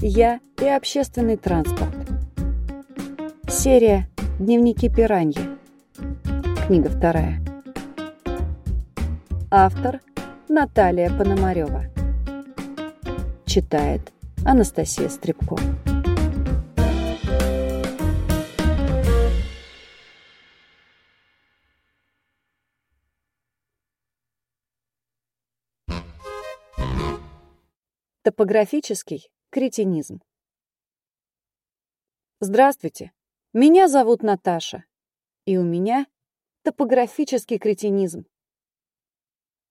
Я и общественный транспорт. Серия «Дневники пираньи». Книга вторая. Автор Наталья Пономарева. Читает Анастасия Стребко. Топографический кретинизм. Здравствуйте, меня зовут Наташа, и у меня топографический кретинизм.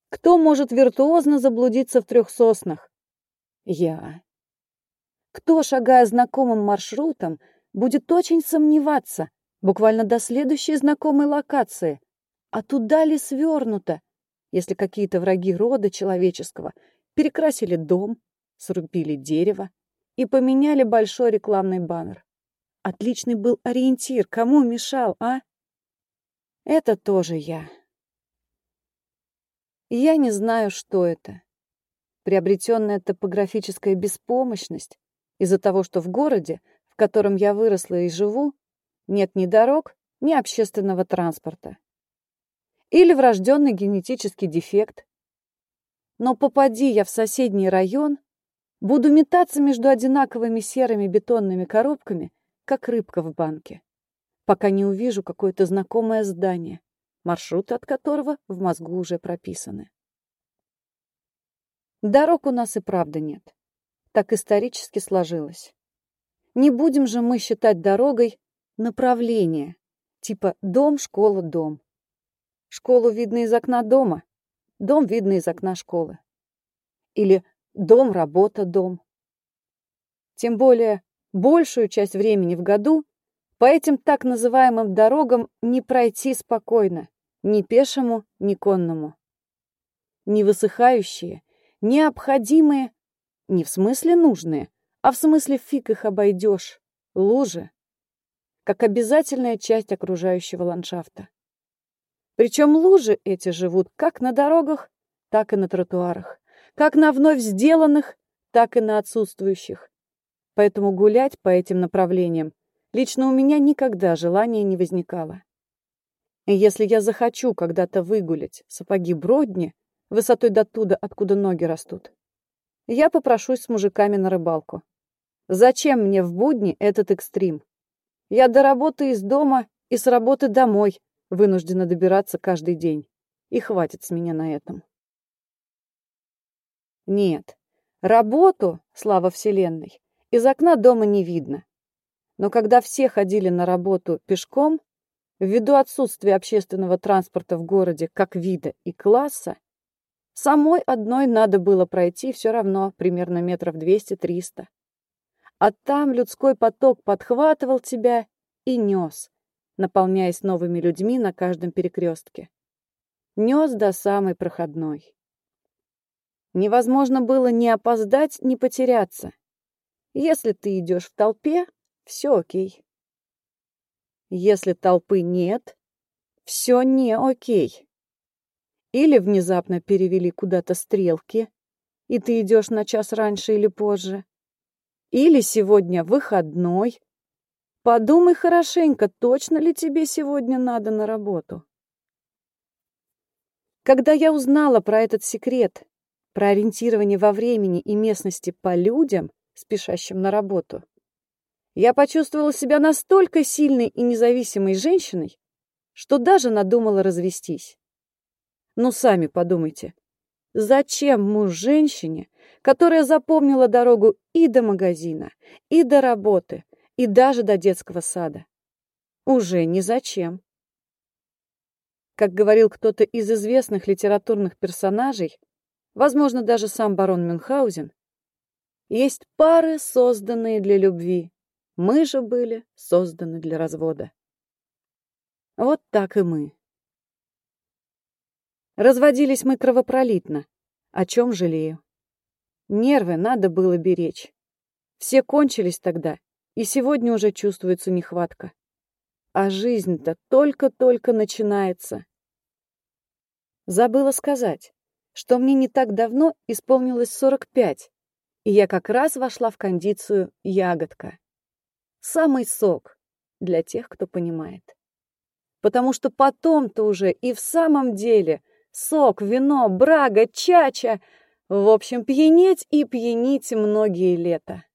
Кто может виртуозно заблудиться в трех соснах? Я. Кто, шагая знакомым маршрутом, будет очень сомневаться, буквально до следующей знакомой локации, а туда ли свернуто, если какие-то враги рода человеческого перекрасили дом, срубили дерево и поменяли большой рекламный баннер. Отличный был ориентир, кому мешал, а? Это тоже я. Я не знаю, что это. Приобретенная топографическая беспомощность из-за того, что в городе, в котором я выросла и живу, нет ни дорог, ни общественного транспорта. Или врожденный генетический дефект. Но попади я в соседний район, Буду метаться между одинаковыми серыми бетонными коробками, как рыбка в банке, пока не увижу какое-то знакомое здание, маршруты от которого в мозгу уже прописаны. Дорог у нас и правда нет. Так исторически сложилось. Не будем же мы считать дорогой направление, типа дом, школа, дом. Школу видно из окна дома, дом видно из окна школы. Или Дом, работа, дом. Тем более, большую часть времени в году по этим так называемым дорогам не пройти спокойно, ни пешему, ни конному. Не высыхающие, необходимые, не в смысле нужные, а в смысле фиг их обойдешь, лужи, как обязательная часть окружающего ландшафта. Причем лужи эти живут как на дорогах, так и на тротуарах, как на вновь сделанных, так и на отсутствующих. Поэтому гулять по этим направлениям лично у меня никогда желания не возникало. И если я захочу когда-то выгулять сапоги Бродни высотой до туда, откуда ноги растут, я попрошусь с мужиками на рыбалку. Зачем мне в будни этот экстрим? Я до работы из дома и с работы домой вынуждена добираться каждый день. И хватит с меня на этом. Нет, работу, слава вселенной, из окна дома не видно. Но когда все ходили на работу пешком, ввиду отсутствия общественного транспорта в городе как вида и класса, самой одной надо было пройти все равно примерно метров 200-300. А там людской поток подхватывал тебя и нес, наполняясь новыми людьми на каждом перекрестке. Нес до самой проходной. Невозможно было ни опоздать, ни потеряться. Если ты идешь в толпе, все окей. Если толпы нет, все не окей. Или внезапно перевели куда-то стрелки, и ты идешь на час раньше или позже. Или сегодня выходной. Подумай хорошенько, точно ли тебе сегодня надо на работу. Когда я узнала про этот секрет про ориентирование во времени и местности по людям, спешащим на работу, я почувствовала себя настолько сильной и независимой женщиной, что даже надумала развестись. Ну, сами подумайте, зачем муж женщине, которая запомнила дорогу и до магазина, и до работы, и даже до детского сада? Уже не зачем. Как говорил кто-то из известных литературных персонажей, возможно, даже сам барон Мюнхгаузен, есть пары, созданные для любви. Мы же были созданы для развода. Вот так и мы. Разводились мы кровопролитно, о чем жалею. Нервы надо было беречь. Все кончились тогда, и сегодня уже чувствуется нехватка. А жизнь-то только-только начинается. Забыла сказать что мне не так давно исполнилось 45, и я как раз вошла в кондицию ягодка. Самый сок для тех, кто понимает. Потому что потом-то уже и в самом деле сок, вино, брага, чача, в общем, пьянеть и пьянить многие лета.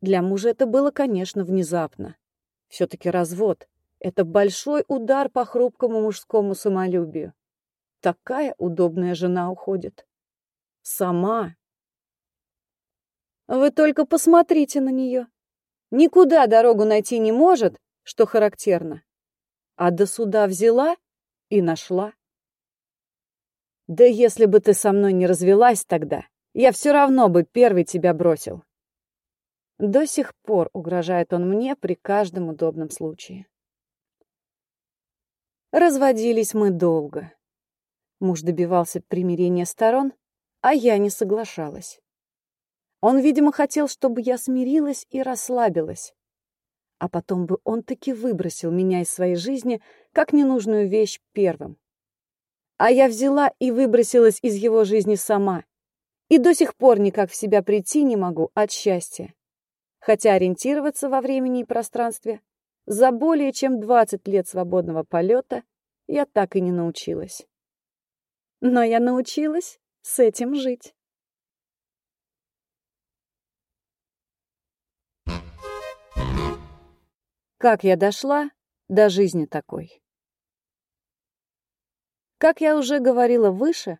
Для мужа это было, конечно, внезапно. Все-таки развод — это большой удар по хрупкому мужскому самолюбию. Такая удобная жена уходит. Сама. Вы только посмотрите на нее. Никуда дорогу найти не может, что характерно. А до суда взяла и нашла. Да если бы ты со мной не развелась тогда, я все равно бы первый тебя бросил. До сих пор угрожает он мне при каждом удобном случае. Разводились мы долго. Муж добивался примирения сторон, а я не соглашалась. Он, видимо, хотел, чтобы я смирилась и расслабилась. А потом бы он таки выбросил меня из своей жизни как ненужную вещь первым. А я взяла и выбросилась из его жизни сама. И до сих пор никак в себя прийти не могу от счастья хотя ориентироваться во времени и пространстве за более чем 20 лет свободного полета я так и не научилась. Но я научилась с этим жить. Как я дошла до жизни такой? Как я уже говорила выше,